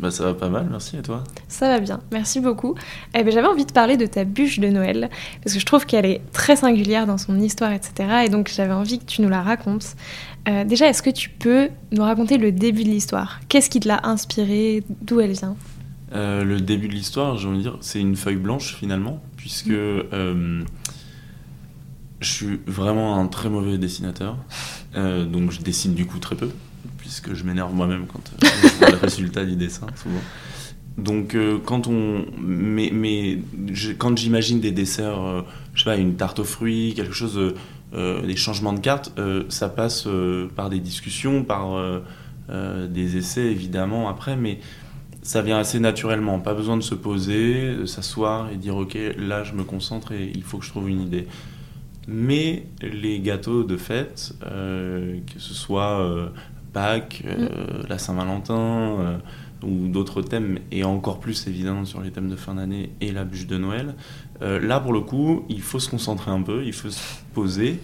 Bah ça va pas mal, merci et toi Ça va bien, merci beaucoup. Eh ben, J'avais envie de parler de ta bûche de Noël, parce que je trouve qu'elle est très singulière dans son histoire, etc. Et donc j'avais envie que tu nous la racontes. Euh, déjà, est-ce que tu peux nous raconter le début de l'histoire? Qu'est-ce qui te l'a inspirée D'où elle vient? Euh, Le début de l'histoire, j'ai envie de dire, c'est une feuille blanche finalement, puisque euh, je suis vraiment un très mauvais dessinateur, euh, donc je dessine du coup très peu puisque je m'énerve moi-même quand euh, je vois le résultat du dessin, souvent. Donc, euh, quand on. Mais, mais quand j'imagine des desserts, euh, je sais pas, une tarte aux fruits, quelque chose, euh, des changements de cartes, ça passe par des discussions, par des essais évidemment après, mais ça vient assez naturellement. Pas besoin de se poser, de s'asseoir et dire ok, là je me concentre et il faut que je trouve une idée. Mais les gâteaux de fête, que ce soit Pâques, euh, la Saint-Valentin euh, ou d'autres thèmes, et encore plus évidemment sur les thèmes de fin d'année et la bûche de Noël, euh, là pour le coup, il faut se concentrer un peu, il faut se poser.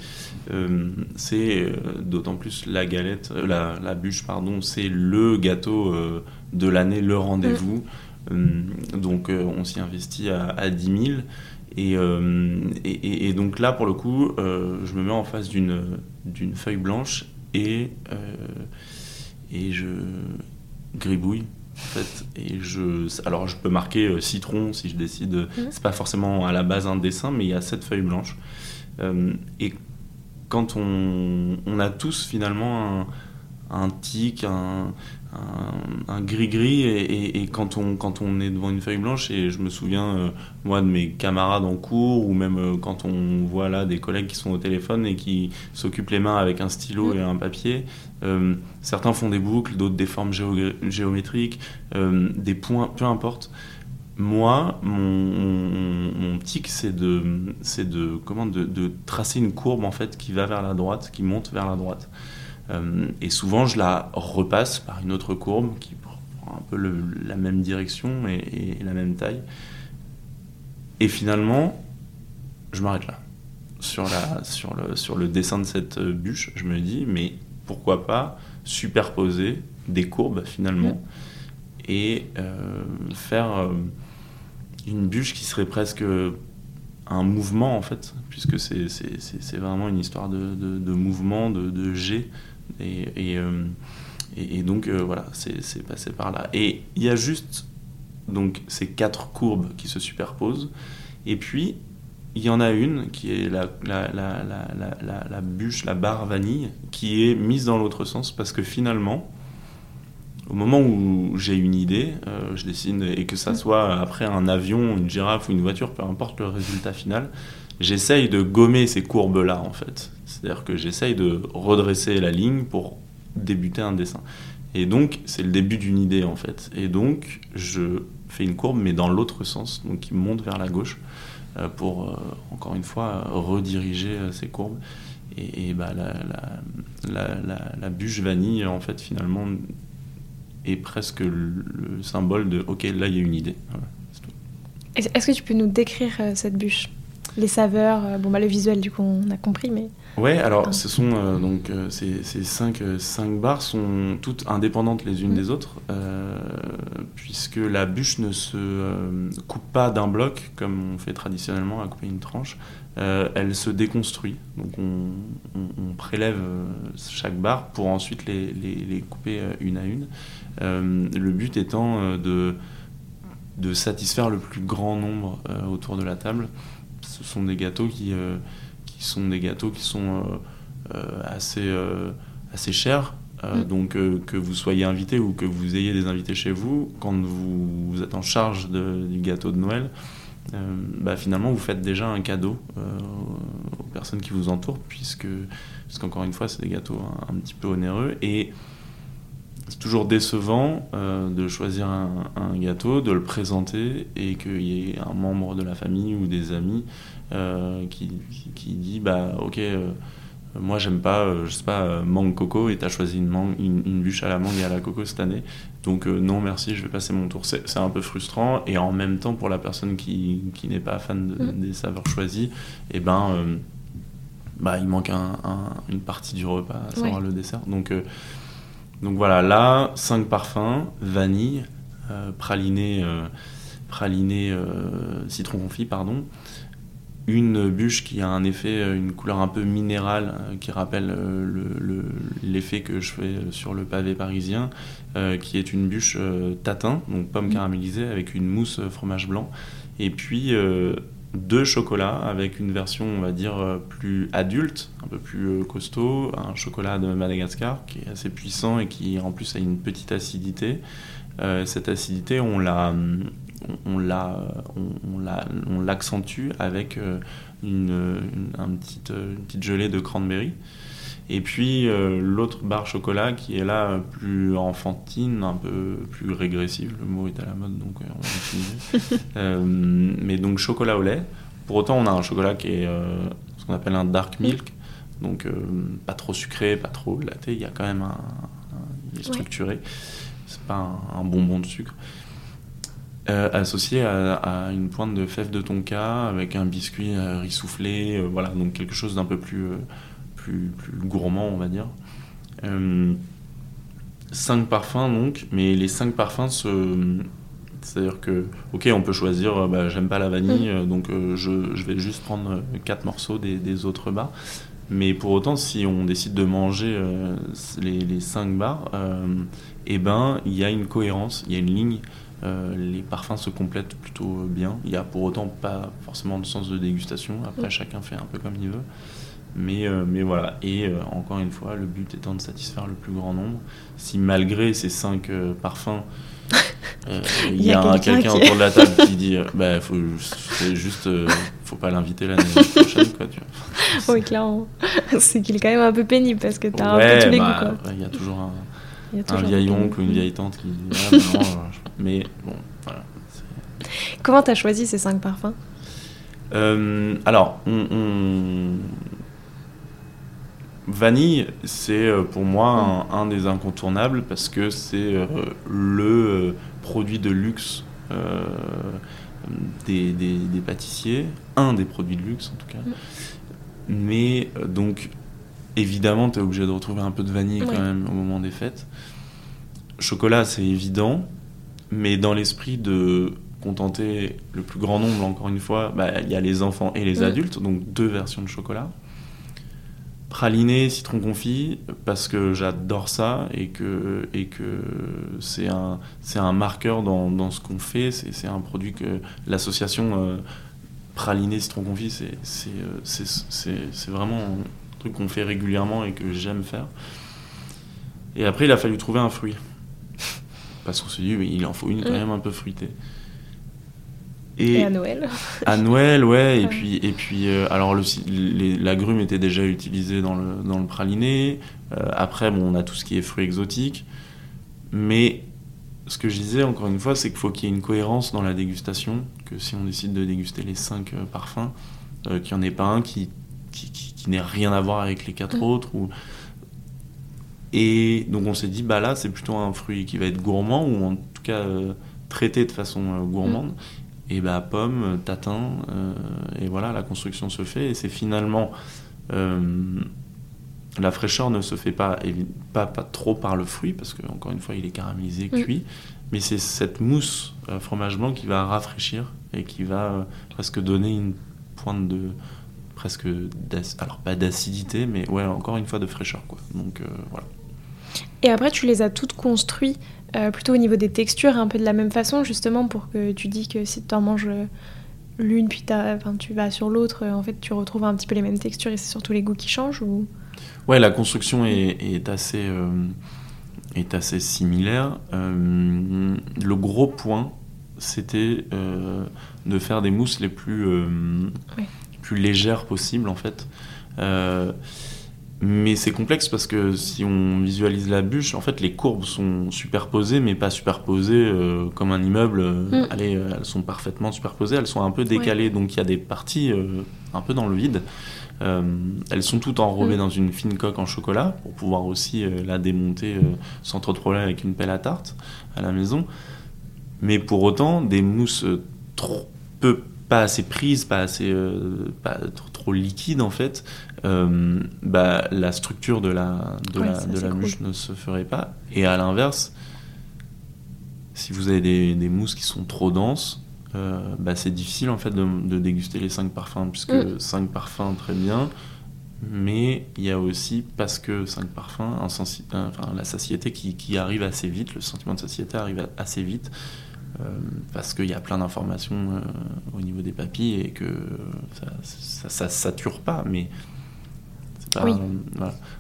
C'est d'autant plus la galette, la, la bûche, pardon, c'est le gâteau de l'année, le rendez-vous. Euh, donc on s'y investit à, à 10 000. Et, et- et- et donc là, pour le coup, je me mets en face d'une feuille blanche et, euh, et je gribouille. En fait, et je, alors je peux marquer euh, citron si je décide. Mhm. C'est pas forcément à la base un dessin, mais il y a cette feuille blanche. Euh, et quand on, on a tous finalement un, un tic, un, gris-gris, et, et- et quand, on, quand on est devant une feuille blanche, et je me souviens, euh, moi, de mes camarades en cours, ou même euh, quand on voit là des collègues qui sont au téléphone et qui s'occupent les mains avec un stylo Mm. et un papier, euh, certains font des boucles, d'autres des formes géo- géométriques, des points, peu importe. Moi, mon, mon, mon tic, c'est de, c'est de, comment, de, de tracer une courbe en fait qui va vers la droite, qui monte vers la droite. Euh, et souvent, je la repasse par une autre courbe qui prend un peu le- la même direction et, et la même taille. Et finalement, je m'arrête là. Sur, la, sur, le, sur le dessin de cette bûche, je me dis, mais pourquoi pas superposer des courbes finalement et euh, faire euh, une bûche qui serait presque un mouvement en fait, puisque c'est vraiment une histoire de, de- de mouvement, de, de jet. Euh, et- donc euh, voilà, c'est passé par là. Et il y a juste donc ces quatre courbes qui se superposent. Et puis il y en a une qui est la bûche, la barre vanille, qui est mise dans l'autre sens parce que finalement, au moment où j'ai une idée, euh, je dessine, et que ça soit après un avion, une girafe ou une voiture, peu importe le résultat final, j'essaye de gommer ces courbes-là en fait. C'est-à-dire que j'essaye de redresser la ligne pour débuter un dessin. Et donc, c'est le début d'une idée en fait. Et donc, je fais une courbe, mais dans l'autre sens, donc qui monte vers la gauche, euh, pour, euh, encore une fois, rediriger euh, ces courbes. Et, bah, la, bûche vanille, en fait, finalement, est presque le, le symbole de OK, là, il y a une idée. Est-ce que tu peux nous décrire cette bûche? Les saveurs, euh, bon bah le visuel du coup on a compris, mais Ouais, alors Ah. ce sont euh, donc euh, ces, ces cinq, euh, cinq barres sont toutes indépendantes les unes Mm. des autres, euh, puisque la bûche ne se coupe pas d'un bloc comme on fait traditionnellement à couper une tranche. Elle se déconstruit, donc on, on- on prélève chaque barre pour ensuite les, les- les couper une à une. Le but étant de de satisfaire le plus grand nombre autour de la table. Ce sont des gâteaux qui, qui sont des gâteaux qui sont assez, assez chers. Mm. Donc que vous soyez invité ou que vous ayez des invités chez vous, quand vous, vous êtes en charge du gâteau de Noël, euh, bah, finalement vous faites déjà un cadeau euh, aux personnes qui vous entourent, puisque, parce qu'encore une fois, c'est des gâteaux un, petit peu onéreux. Et c'est toujours décevant euh, de choisir un, gâteau, de le présenter et qu'il y ait un membre de la famille ou des amis qui, qui, dit bah ok moi, j'aime pas, euh, je sais pas, euh, mangue coco et t'as choisi une, mangue, une, bûche à la mangue et à la coco cette année. Donc, euh, non, merci, je vais passer mon tour. C'est un peu frustrant. Et en même temps, pour la personne qui, qui n'est pas fan mm. des saveurs choisies, et eh ben, bah, il manque un, une partie du repas, à savoir le dessert. Donc, donc voilà, là, 5 parfums, vanille, praliné, praliné citron confit, pardon une bûche qui a un effet, euh, une couleur un peu minérale euh, qui rappelle euh, l'effet que je fais sur le pavé parisien, qui est une bûche tatin, donc pomme mmh. caramélisée avec une mousse fromage blanc, et puis deux chocolats avec une version, on va dire, plus adulte, un peu plus costaud, un chocolat de Madagascar qui est assez puissant et qui en plus a une petite acidité. cette acidité, on l'a on, on l'accentue avec euh, une petite gelée de cranberry. Et puis euh, l'autre barre chocolat qui est là plus enfantine, un peu plus régressive, le mot est à la mode donc euh, on va utiliser. mais donc chocolat au lait. Pour autant on a un chocolat qui est ce qu'on appelle un dark milk, donc pas trop sucré, pas trop laté, il y a quand même un, il est structuré. C'est pas un, bonbon de sucre. Euh, associé à, une pointe de fève de tonka avec un biscuit euh, riz soufflé, euh, voilà, donc quelque chose d'un peu plus, plus, plus, gourmand, on va dire. cinq parfums donc, mais les cinq parfums se. C'est-à-dire que, ok, on peut choisir, bah, j'aime pas la vanille, mm. donc je, je, vais juste prendre quatre morceaux des, des, autres bars. Mais pour autant, si on décide de manger les, les cinq bars, eh ben, il y a une cohérence, il y a une ligne euh, les parfums se complètent plutôt bien. Il n'y a pour autant pas forcément de sens de dégustation. Après, mm. chacun fait un peu comme il veut. Mais, euh, mais voilà. Et euh, encore une fois, le but étant de satisfaire le plus grand nombre. Si malgré ces cinq parfums, il y, a, quelqu'un autour de la table qui dit bah, faut, juste, faut pas l'inviter l'année prochaine. Quoi, tu vois. Oui, clairement. C'est qu'il est quand même un peu pénible parce que tu as un peu tous les bah, goûts. Il y a toujours un un vieil oncle ou une vieille tante qui dit ah, non, mais bon voilà comment t'as choisi ces cinq parfums? Euh, alors on, vanille c'est euh, pour moi un, des incontournables parce que c'est euh, le produit de luxe des, des, pâtissiers un des produits de luxe en tout cas mm. mais donc évidemment, tu es obligé de retrouver un peu de vanille quand même au moment des fêtes. Chocolat, c'est évident, mais dans l'esprit de contenter le plus grand nombre, encore une fois, bah, il y a les enfants et les adultes, donc deux versions de chocolat. Praliné, citron confit, parce que j'adore ça et que, et que c'est un, un marqueur dans, dans ce qu'on fait. C'est un produit que l'association euh, praliné, citron confit, c'est euh, vraiment truc qu'on fait régulièrement et que j'aime faire. Et après, il a fallu trouver un fruit. Parce qu'on s'est dit, il en faut une quand mm. même un peu fruitée. Et, à Noël À Noël, ouais. Et puis, et puis euh, alors le, l'agrumes était déjà utilisé dans le, dans le praliné. Euh, après, bon, on a tout ce qui est fruits exotiques. Mais ce que je disais, encore une fois, c'est qu'il faut qu'il y ait une cohérence dans la dégustation. Que si on décide de déguster les cinq euh, parfums, qu'il n'y en ait pas un qui qui, n'ait rien à voir avec les quatre autres. Ou... Et donc on s'est dit, bah là, c'est plutôt un fruit qui va être gourmand, ou en tout cas euh, traité de façon euh, gourmande. Et bah pomme, tatin, euh, et voilà, la construction se fait. Et c'est finalement. la fraîcheur ne se fait pas, pas, pas trop par le fruit, parce que encore une fois, il est caramélisé, mm. cuit. Mais c'est cette mousse fromage blanc qui va rafraîchir et qui va presque donner une pointe de, presque, alors pas d'acidité, mais ouais, encore une fois de fraîcheur, quoi. Donc euh, voilà. Et après, tu les as toutes construites euh, plutôt au niveau des textures, un peu de la même façon, justement, pour que tu dis que si tu en manges l'une, puis enfin, tu vas sur l'autre, en fait, tu retrouves un petit peu les mêmes textures et c'est surtout les goûts qui changent ou... Ouais, la construction est, assez, est assez similaire. le gros point, c'était de faire des mousses les plus, plus légères possibles, en fait. Mais c'est complexe parce que si on visualise la bûche, en fait, les courbes sont superposées, mais pas superposées euh, comme un immeuble. Mm. Allez, elles sont parfaitement superposées, elles sont un peu décalées, donc il y a des parties euh, un peu dans le vide. Euh, elles sont toutes enrobées mm. dans une fine coque en chocolat pour pouvoir aussi la démonter sans trop de problème avec une pelle à tarte à la maison. Mais pour autant, des mousses trop peu pas assez prises, pas assez pas trop, liquides en fait, euh, bah, la structure de la, de la, de la mouche ne se ferait pas. Et à l'inverse, si vous avez des, des, mousses qui sont trop denses, euh, bah, c'est difficile en fait de, de, déguster les cinq parfums, puisque mm. cinq parfums très bien, mais il y a aussi, parce que cinq parfums, un enfin, la satiété qui, qui, arrive assez vite, le sentiment de satiété arrive assez vite, parce qu'il y a plein d'informations au niveau des papilles et que ça, ça, ça sature pas, mais oui.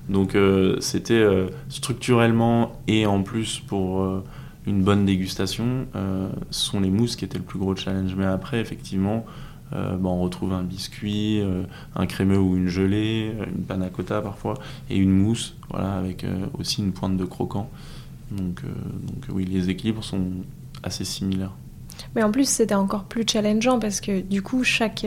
Donc euh, c'était euh, structurellement et en plus pour euh, une bonne dégustation, ce sont les mousses qui étaient le plus gros challenge. Mais après, effectivement, on retrouve un biscuit, un crémeux ou une gelée, une panna cotta parfois, et une mousse, voilà, avec aussi une pointe de croquant. Donc, donc oui, les équilibres sont assez similaires. Mais en plus, c'était encore plus challengeant parce que du coup, chaque,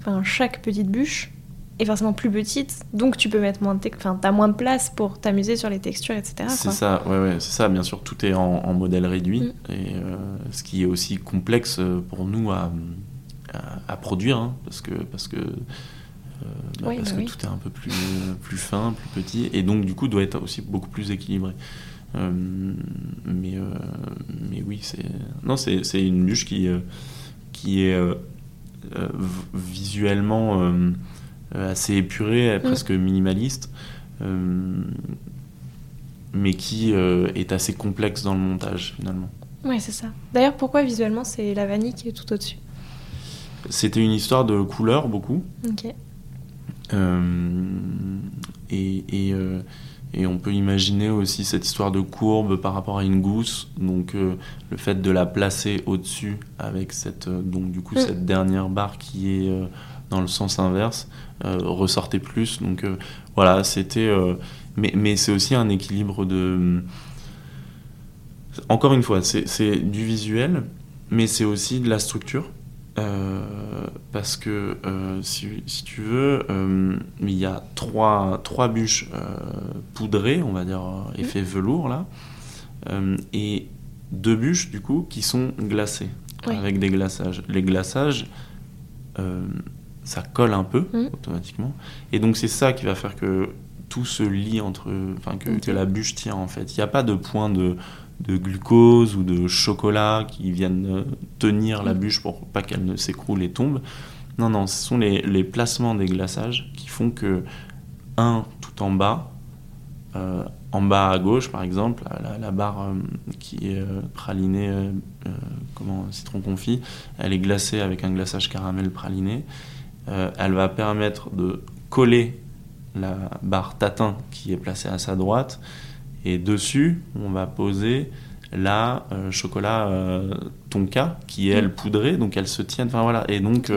enfin, chaque petite bûche est forcément plus petite, donc tu peux mettre moins de, enfin, t'as moins de place pour t'amuser sur les textures, etc. C'est ça, ouais, ouais, c'est ça. Bien sûr, tout est en, modèle réduit, mm. et euh, ce qui est aussi complexe pour nous à, à, produire, hein, parce que parce que euh, bah, parce bah que tout est un peu plus plus fin, plus petit, et donc du coup doit être aussi beaucoup plus équilibré. Euh, mais mais oui, c'est non, c'est une bûche qui qui est visuellement euh, assez épuré, mm. presque minimaliste, euh, mais qui euh, est assez complexe dans le montage finalement. Oui, c'est ça. D'ailleurs, pourquoi visuellement c'est la vanille qui est tout au-dessus? C'était une histoire de couleur beaucoup. Ok. et, et, et, on peut imaginer aussi cette histoire de courbe par rapport à une gousse. Donc le fait de la placer au-dessus avec cette, donc, du coup, mm. cette dernière barre qui est dans le sens inverse, euh, ressortait plus. Donc euh, voilà, c'était. Euh, mais, mais c'est aussi un équilibre de. Encore une fois, c'est du visuel, mais c'est aussi de la structure. Parce que si, si, tu veux, il y a trois, trois bûches poudrées, on va dire effet velours là, et deux bûches du coup qui sont glacées avec des glaçages. Les glaçages, ça colle un peu mm. automatiquement. Et donc c'est ça qui va faire que tout se lie entre, enfin que, la bûche tient en fait. Il n'y a pas de point de, de, glucose ou de chocolat qui viennent euh, tenir la mm. bûche pour pas qu'elle ne s'écroule et tombe. Non, non, ce sont les, les, placements des glaçages qui font que, un, tout en bas, euh, en bas à gauche par exemple, la, barre euh, qui est pralinée, comment, citron confit, elle est glacée avec un glaçage caramel praliné. Elle va permettre de coller la barre tatin qui est placée à sa droite et dessus on va poser la euh, chocolat euh, tonka qui est elle poudrée. Donc elle se tient enfin voilà. Et donc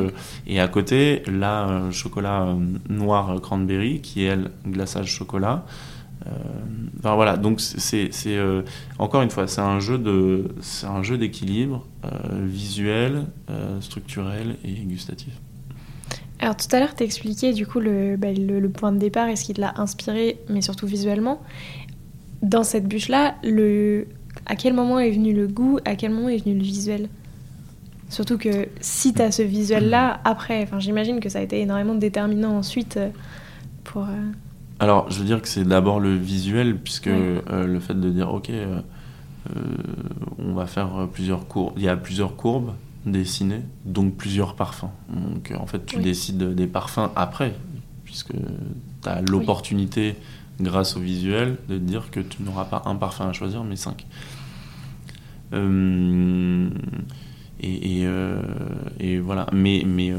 et à côté la chocolat noir cranberry qui est elle glaçage chocolat. Enfin voilà. Donc c'est encore une fois c'est un jeu de c'est un jeu d'équilibre visuel structurel et gustatif. Alors tout à l'heure, tu expliqué du coup bah, le, le, point de départ et ce qui l'a inspiré, mais surtout visuellement. Dans cette bûche-là, le... à quel moment est venu le goût, à quel moment est venu le visuel? Surtout que si tu as ce visuel-là, après, j'imagine que ça a été énormément déterminant ensuite euh, pour... Euh, Alors, je veux dire que c'est d'abord le visuel, puisque euh, le fait de dire, ok, on va faire plusieurs courbes, il y a plusieurs courbes, dessiner, donc plusieurs parfums. Donc en fait, tu décides des parfums après, puisque tu as l'opportunité, grâce au visuel, de dire que tu n'auras pas un parfum à choisir, mais cinq. Euh, et, et, voilà. Mais, mais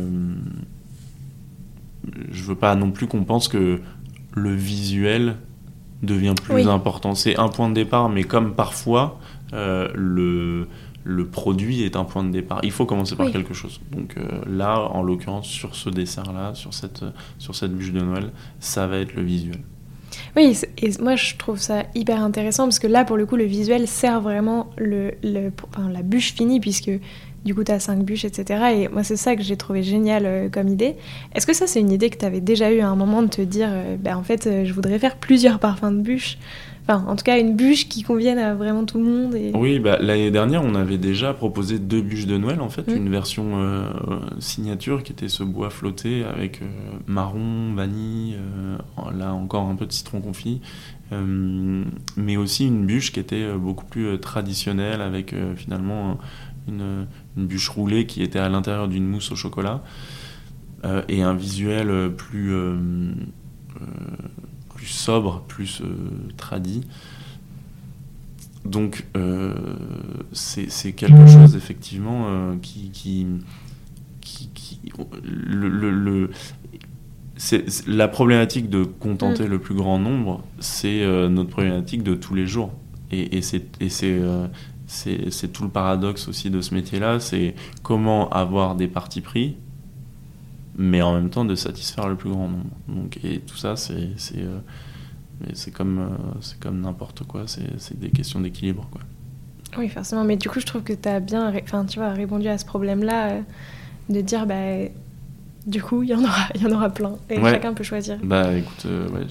je veux pas non plus qu'on pense que le visuel devient plus important. C'est un point de départ, mais comme parfois le le produit est un point de départ. Il faut commencer par quelque chose. Donc euh, là, en l'occurrence, sur ce dessert-là, sur cette, sur cette bûche de Noël, ça va être le visuel. Oui, et moi je trouve ça hyper intéressant parce que là, pour le coup, le visuel sert vraiment le, la bûche finie puisque du coup, tu as cinq bûches, etc. Et moi, c'est ça que j'ai trouvé génial euh, comme idée. Est-ce que ça, c'est une idée que tu avais déjà eu à un moment de te dire, euh, ben, en fait, je voudrais faire plusieurs parfums de bûches? Enfin, en tout cas, une bûche qui convienne à vraiment tout le monde. Et... Oui, bah, l'année dernière, on avait déjà proposé deux bûches de Noël, en fait. Mmh. Une version euh, signature qui était ce bois flotté avec euh, marron, vanille, euh, là encore un peu de citron confit. mais aussi une bûche qui était beaucoup plus traditionnelle avec finalement une, une, bûche roulée qui était à l'intérieur d'une mousse au chocolat et un visuel plus sobre, plus euh, tradit. Donc euh, c'est quelque chose effectivement euh, qui, qui, qui, le, le, la problématique de contenter mm. le plus grand nombre, c'est notre problématique de tous les jours. Et, et c'est c'est tout le paradoxe aussi de ce métier-là, c'est comment avoir des partis pris, mais en même temps de satisfaire le plus grand nombre. Donc, et tout ça, c'est c'est comme, euh, c'est comme n'importe quoi, c'est des questions d'équilibre. Quoi. Oui, forcément, mais du coup, je trouve que tu as bien enfin, tu vois, répondu à ce problème-là, euh, de dire, bah, du coup, il y en aura, y en aura plein, et chacun peut choisir. Bah écoute, euh, ouais,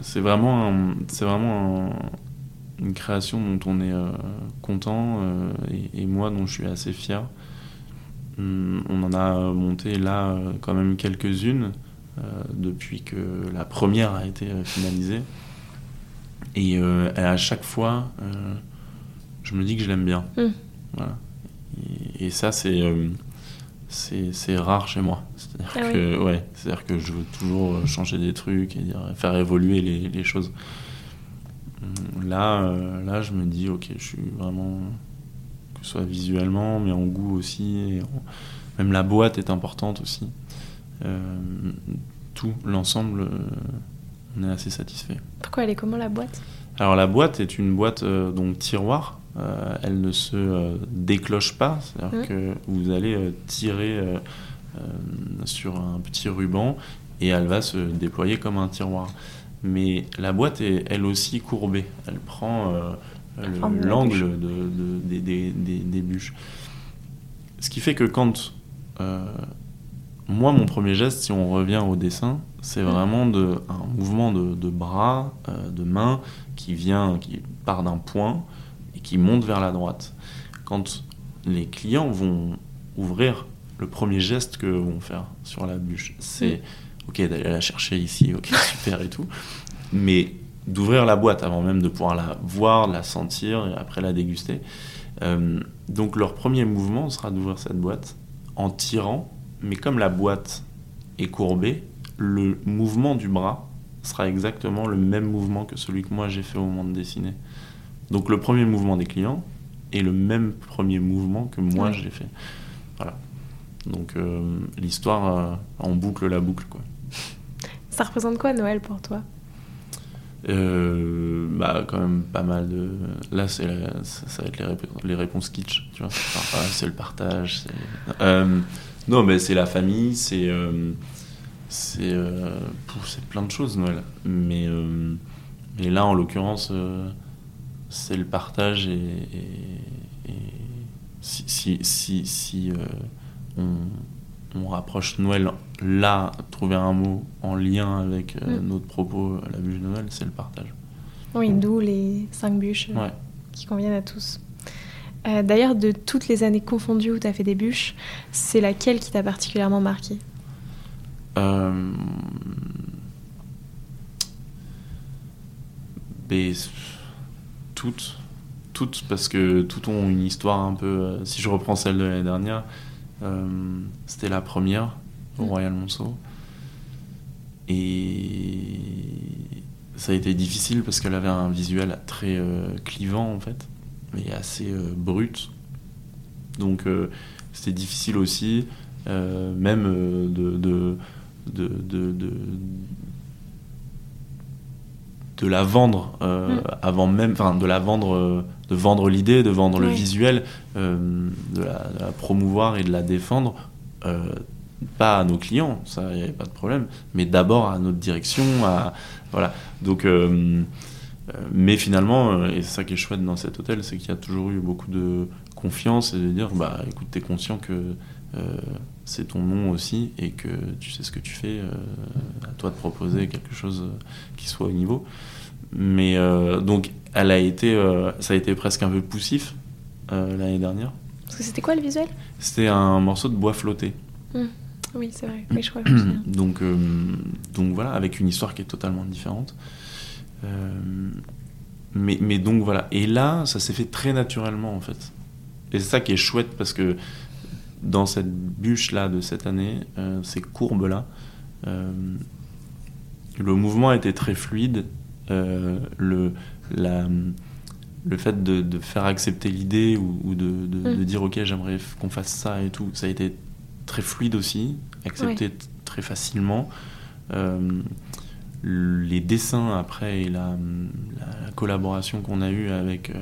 c'est vraiment, c'est vraiment une création dont on est content, et, et, moi dont je suis assez fier. Hum, on en a monté là quand même quelques-unes. Euh, depuis que la première a été euh, finalisée. Et, euh, à chaque fois, je me dis que je l'aime bien. Voilà. Et, ça, c'est c'est rare chez moi. C'est-à-dire ah que, ouais, que je veux toujours changer des trucs et dire, faire évoluer les, les, choses. Là, là, je me dis, ok, je suis vraiment, que ce soit visuellement, mais en goût aussi, et même la boîte est importante aussi. Euh, tout, l'ensemble, euh, on est assez satisfait. Pourquoi elle est comment la boîte? Alors la boîte est une boîte euh, donc tiroir. elle ne se décloche pas, c'est-à-dire mmh. que vous allez tirer sur un petit ruban et elle va se déployer comme un tiroir. Mais la boîte est elle aussi courbée. Elle prend l'angle de, des, des, bûches. Ce qui fait que quand moi, mon premier geste, si on revient au dessin, c'est mm. vraiment de, un mouvement de, bras, euh, de main, qui vient, qui part d'un point et qui monte vers la droite. Quand les clients vont ouvrir, le premier geste que vont faire sur la bûche, c'est mm. ok d'aller la chercher ici, ok super et tout, mais d'ouvrir la boîte avant même de pouvoir la voir, la sentir et après la déguster. Euh, donc leur premier mouvement sera d'ouvrir cette boîte en tirant mais comme la boîte est courbée, le mouvement du bras sera exactement le même mouvement que celui que moi j'ai fait au moment de dessiner. Donc le premier mouvement des clients est le même premier mouvement que moi j'ai fait. Voilà. Donc euh, l'histoire euh, en boucle la boucle quoi. Ça représente quoi Noël pour toi? Euh, bah quand même pas mal de là c'est ça va être les, réponses kitsch tu vois c'est le partage non, mais c'est la famille, c'est. Euh, c'est euh, plein de choses, Noël. Mais, euh, mais là, en l'occurrence, c'est le partage et, si, si, si, si on, on, rapproche Noël là, trouver un mot en lien avec mm. notre propos à la bûche de Noël, c'est le partage. Oui, d'où les cinq bûches qui conviennent à tous. Euh, d'ailleurs, de toutes les années confondues où tu as fait des bûches, c'est laquelle qui t'a particulièrement marqué? Euh... toutes. Toutes, parce que toutes ont une histoire un peu. Euh, si je reprends celle de l'année dernière, euh, c'était la première au mm. Royal Monceau. Et ça a été difficile parce qu'elle avait un visuel très clivant en fait. et assez brute. Donc c'était difficile aussi, même de, de, de, de de la vendre euh, mm. avant même, enfin de la vendre, euh, de vendre l'idée, de vendre le visuel, euh, de, la, promouvoir et de la défendre, pas à nos clients, ça il n'y avait pas de problème, mais d'abord à notre direction, à voilà. Donc, mais finalement, et c'est ça qui est chouette dans cet hôtel, c'est qu'il y a toujours eu beaucoup de confiance et de dire, bah écoute, t'es conscient que c'est ton nom aussi et que tu sais ce que tu fais, euh, à toi de proposer quelque chose qui soit au niveau. Mais euh, donc, elle a été, euh, ça a été presque un peu poussif l'année dernière. Parce que c'était quoi le visuel? C'était un morceau de bois flotté. Mmh. Oui, c'est vrai. Oui, je crois que je donc, donc voilà, avec une histoire qui est totalement différente. mais, mais donc voilà. Et là, ça s'est fait très naturellement en fait. Et c'est ça qui est chouette parce que dans cette bûche-là de cette année, euh, ces courbes-là, euh, le mouvement était très fluide. Euh, le, la, le fait de, faire accepter l'idée ou, de, mm. dire ok j'aimerais qu'on fasse ça et tout, ça a été très fluide aussi, accepté très facilement. les dessins après et la, la collaboration qu'on a eue avec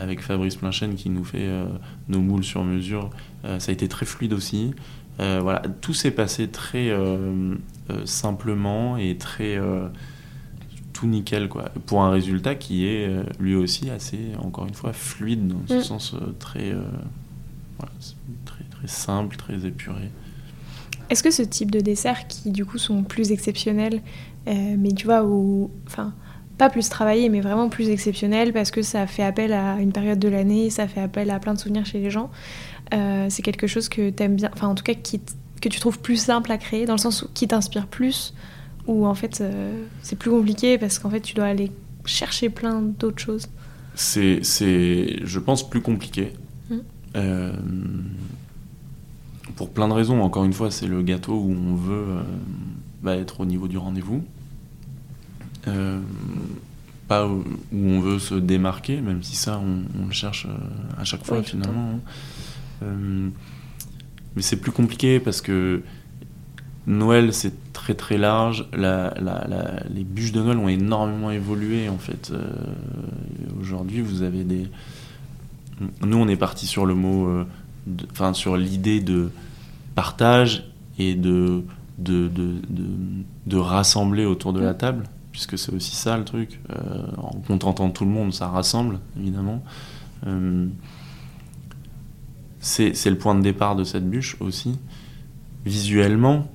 avec Fabrice Planchen qui nous fait euh, nos moules sur mesure. Euh, ça a été très fluide aussi. Euh, voilà, tout s'est passé très simplement et très tout nickel quoi. Pour un résultat qui est lui aussi assez, encore une fois, fluide dans ce mm. sens très, très, très simple, très épuré. Est-ce que ce type de desserts qui du coup sont plus exceptionnels, mais tu vois, où, enfin, pas plus travaillé, mais vraiment plus exceptionnel parce que ça fait appel à une période de l'année, ça fait appel à plein de souvenirs chez les gens. Euh, c'est quelque chose que tu aimes bien, enfin en tout cas qui que tu trouves plus simple à créer, dans le sens où qui t'inspire plus, ou en fait euh, c'est plus compliqué parce qu'en fait tu dois aller chercher plein d'autres choses? C'est, je pense, plus compliqué. Mmh. Euh, pour plein de raisons. Encore une fois, c'est le gâteau où on veut bah, être au niveau du rendez-vous. Euh, pas où, on veut se démarquer, même si ça, on, le cherche euh, à chaque fois finalement. Hein. Euh, mais c'est plus compliqué parce que Noël, c'est très très large. La, les bûches de Noël ont énormément évolué en fait. Aujourd'hui, vous avez des. Nous, on est parti sur le mot, enfin sur l'idée de partage et de de, de, de, de, rassembler autour de la table puisque c'est aussi ça le truc. Euh, en contentant tout le monde, ça rassemble, évidemment. Euh, c'est le point de départ de cette bûche aussi. Visuellement,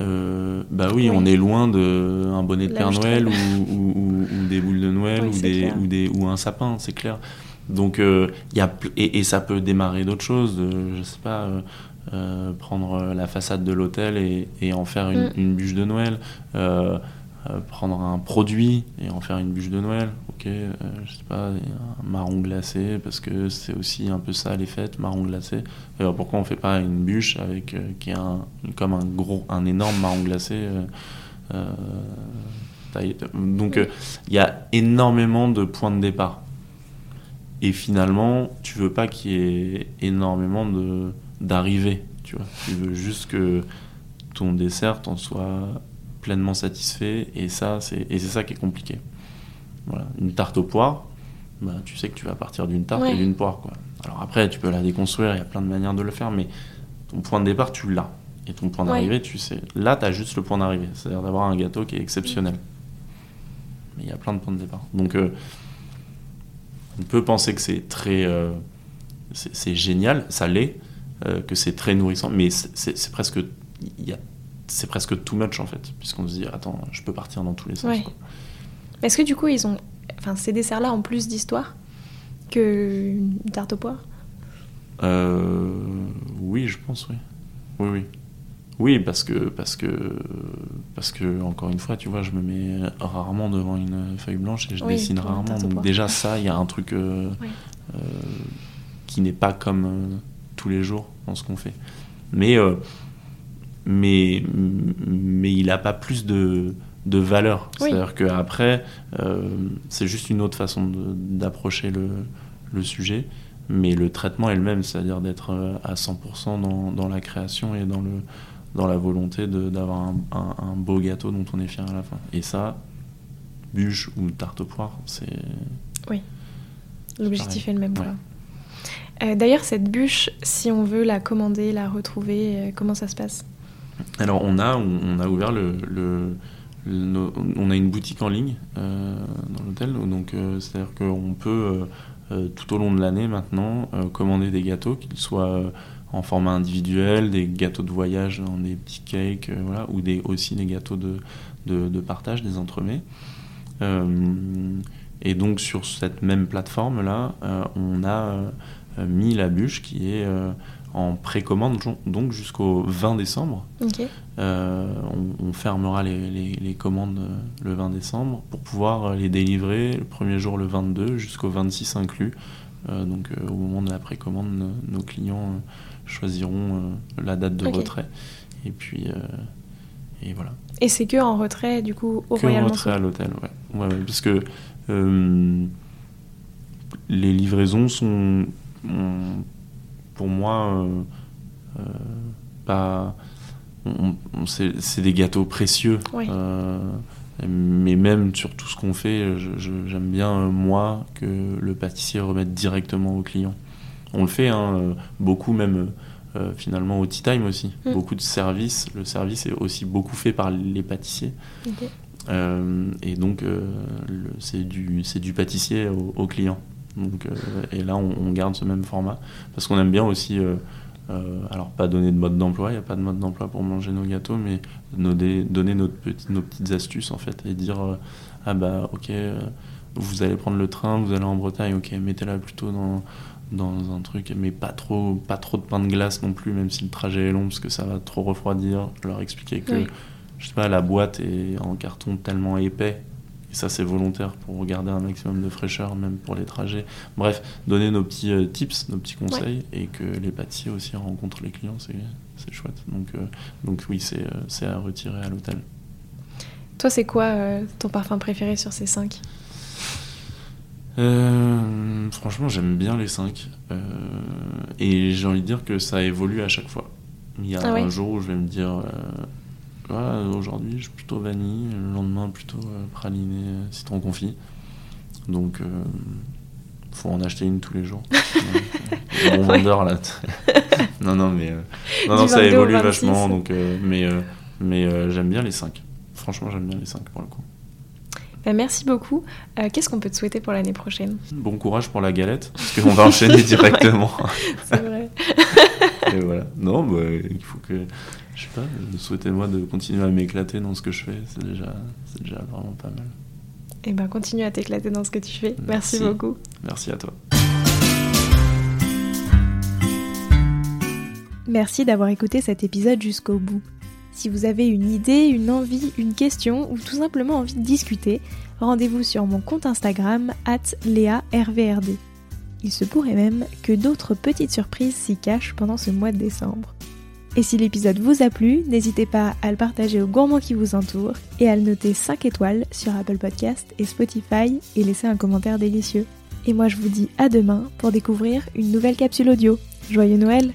euh, bah oui, on est loin d'un bonnet de Père Noël ou, des boules de Noël ou, des, ou, des, ou un sapin, c'est clair. Donc, il y a, et, ça peut démarrer d'autres choses, je sais pas, prendre la façade de l'hôtel et, et, en faire une, mm. une bûche de Noël. Euh, prendre un produit et en faire une bûche de Noël, ok, euh, je sais pas, un marron glacé, parce que c'est aussi un peu ça les fêtes, marron glacé. Alors pourquoi on fait pas une bûche avec euh, qui est un, comme un gros, un énorme marron glacé Donc il y a énormément de points de départ. Et finalement, tu veux pas qu'il y ait énormément de d'arrivées, tu vois. Tu veux juste que ton dessert t'en soit pleinement satisfait et ça c'est et c'est ça qui est compliqué. Voilà. Une tarte aux poires bah, tu sais que tu vas partir d'une tarte et d'une poire quoi. Alors après tu peux la déconstruire il y a plein de manières de le faire mais ton point de départ tu l'as. Et ton point d'arrivée tu sais là tu as juste le point d'arrivée. C'est-à-dire d'avoir un gâteau qui est exceptionnel. Mais il y a plein de points de départ. Donc euh, on peut penser que c'est très euh, c'est génial ça l'est que c'est très nourrissant mais c'est presque c'est presque too much en fait, puisqu'on se dit attends, je peux partir dans tous les sens. Est-ce que du coup ils ont, enfin ces desserts-là ont plus d'histoire que une tarte aux poires euh, Oui, je pense oui. Oui, oui. Oui, parce que, parce que, parce que, encore une fois, tu vois, je me mets rarement devant une feuille blanche et je dessine rarement. Donc déjà ça, il y a un truc euh, euh, qui n'est pas comme tous les jours dans ce qu'on fait. Mais mais, mais il n'a pas plus de, de valeur. C'est-à-dire qu'après, euh, c'est juste une autre façon d'approcher le, le sujet, mais le traitement est le même, c'est-à-dire d'être à 100% dans, dans, la création et dans, le, dans la volonté d'avoir un, un, beau gâteau dont on est fier à la fin. Et ça, bûche ou tarte aux poires, c'est. Oui. L'objectif est le même. Euh, D'ailleurs, cette bûche, si on veut la commander, la retrouver, euh, comment ça se passe? Alors, on a, on a ouvert le, on a une boutique en ligne euh, dans l'hôtel, donc c'est-à-dire qu'on peut tout au long de l'année maintenant commander des gâteaux, qu'ils soient en format individuel, des gâteaux de voyage dans des petits cakes, voilà, ou des, aussi des gâteaux de, de, de partage, des entremets. et donc sur cette même plateforme là, on a mis la bûche qui est en précommande donc jusqu'au 20 décembre. Euh, on, fermera les, commandes euh, le 20 décembre pour pouvoir euh, les délivrer le premier jour le 22 jusqu'au 26 inclus. donc au moment de la précommande, nos clients choisiront la date de retrait. Et puis et voilà. Et c'est que en retrait du coup au que en retrait à l'hôtel, ouais. ouais, parce que les livraisons sont pour moi, euh, euh, pas. c'est des gâteaux précieux. Euh, mais même sur tout ce qu'on fait, j'aime bien, moi, que le pâtissier remette directement au client. On le fait, hein, beaucoup même. finalement au tea time aussi. Mm. Beaucoup de services. Le service est aussi beaucoup fait par les pâtissiers. et donc, c'est du, du pâtissier au client. Donc, euh, et là, on, garde ce même format parce qu'on aime bien aussi. Euh, euh, alors, pas donner de mode d'emploi, il n'y a pas de mode d'emploi pour manger nos gâteaux, mais donner notre nos petites astuces en fait et dire Ah bah, ok, vous allez prendre le train, vous allez en Bretagne, ok, mettez-la plutôt dans, dans un truc, mais pas trop, pas trop de pain de glace non plus, même si le trajet est long, parce que ça va trop refroidir. Leur expliquer que, je sais pas, la boîte est en carton tellement épais et ça, c'est volontaire pour garder un maximum de fraîcheur, même pour les trajets. Bref, donner nos petits euh, tips, nos petits conseils, et que les pâtissiers aussi rencontrent les clients, c'est chouette. Donc, euh, donc oui, euh, c'est à retirer à l'hôtel. Toi, c'est quoi ton parfum préféré sur ces cinq? Franchement, j'aime bien les cinq. et j'ai envie de dire que ça évolue à chaque fois. Il y a ah un jour où je vais me dire aujourd'hui, je suis plutôt vanille, le lendemain, plutôt euh, praliné, euh, citron confit. Donc, il euh, faut en acheter une tous les jours. bon vendeur, là. non, non, mais non, non, ça évolue vachement. Donc, mais mais j'aime bien les 5. Franchement, j'aime bien les 5 pour le coup. Bah, merci beaucoup. Qu'est-ce qu'on peut te souhaiter pour l'année prochaine? Bon courage pour la galette, parce qu'on va enchaîner directement. C'est vrai. Et voilà. Non, bah, il faut que je sais pas, souhaitez-moi de continuer à m'éclater dans ce que je fais, c'est déjà, c'est déjà vraiment pas mal. Eh ben, continue à t'éclater dans ce que tu fais. Merci, beaucoup. Merci à toi. Merci d'avoir écouté cet épisode jusqu'au bout. Si vous avez une idée, une envie, une question ou tout simplement envie de discuter, rendez-vous sur mon compte Instagram at léarvrd. Il se pourrait même que d'autres petites surprises s'y cachent pendant ce mois de décembre. Et si l'épisode vous a plu, n'hésitez pas à le partager aux gourmands qui vous entourent et à le noter 5 étoiles sur Apple Podcast et Spotify et laisser un commentaire délicieux. Et moi je vous dis à demain pour découvrir une nouvelle capsule audio. Joyeux Noël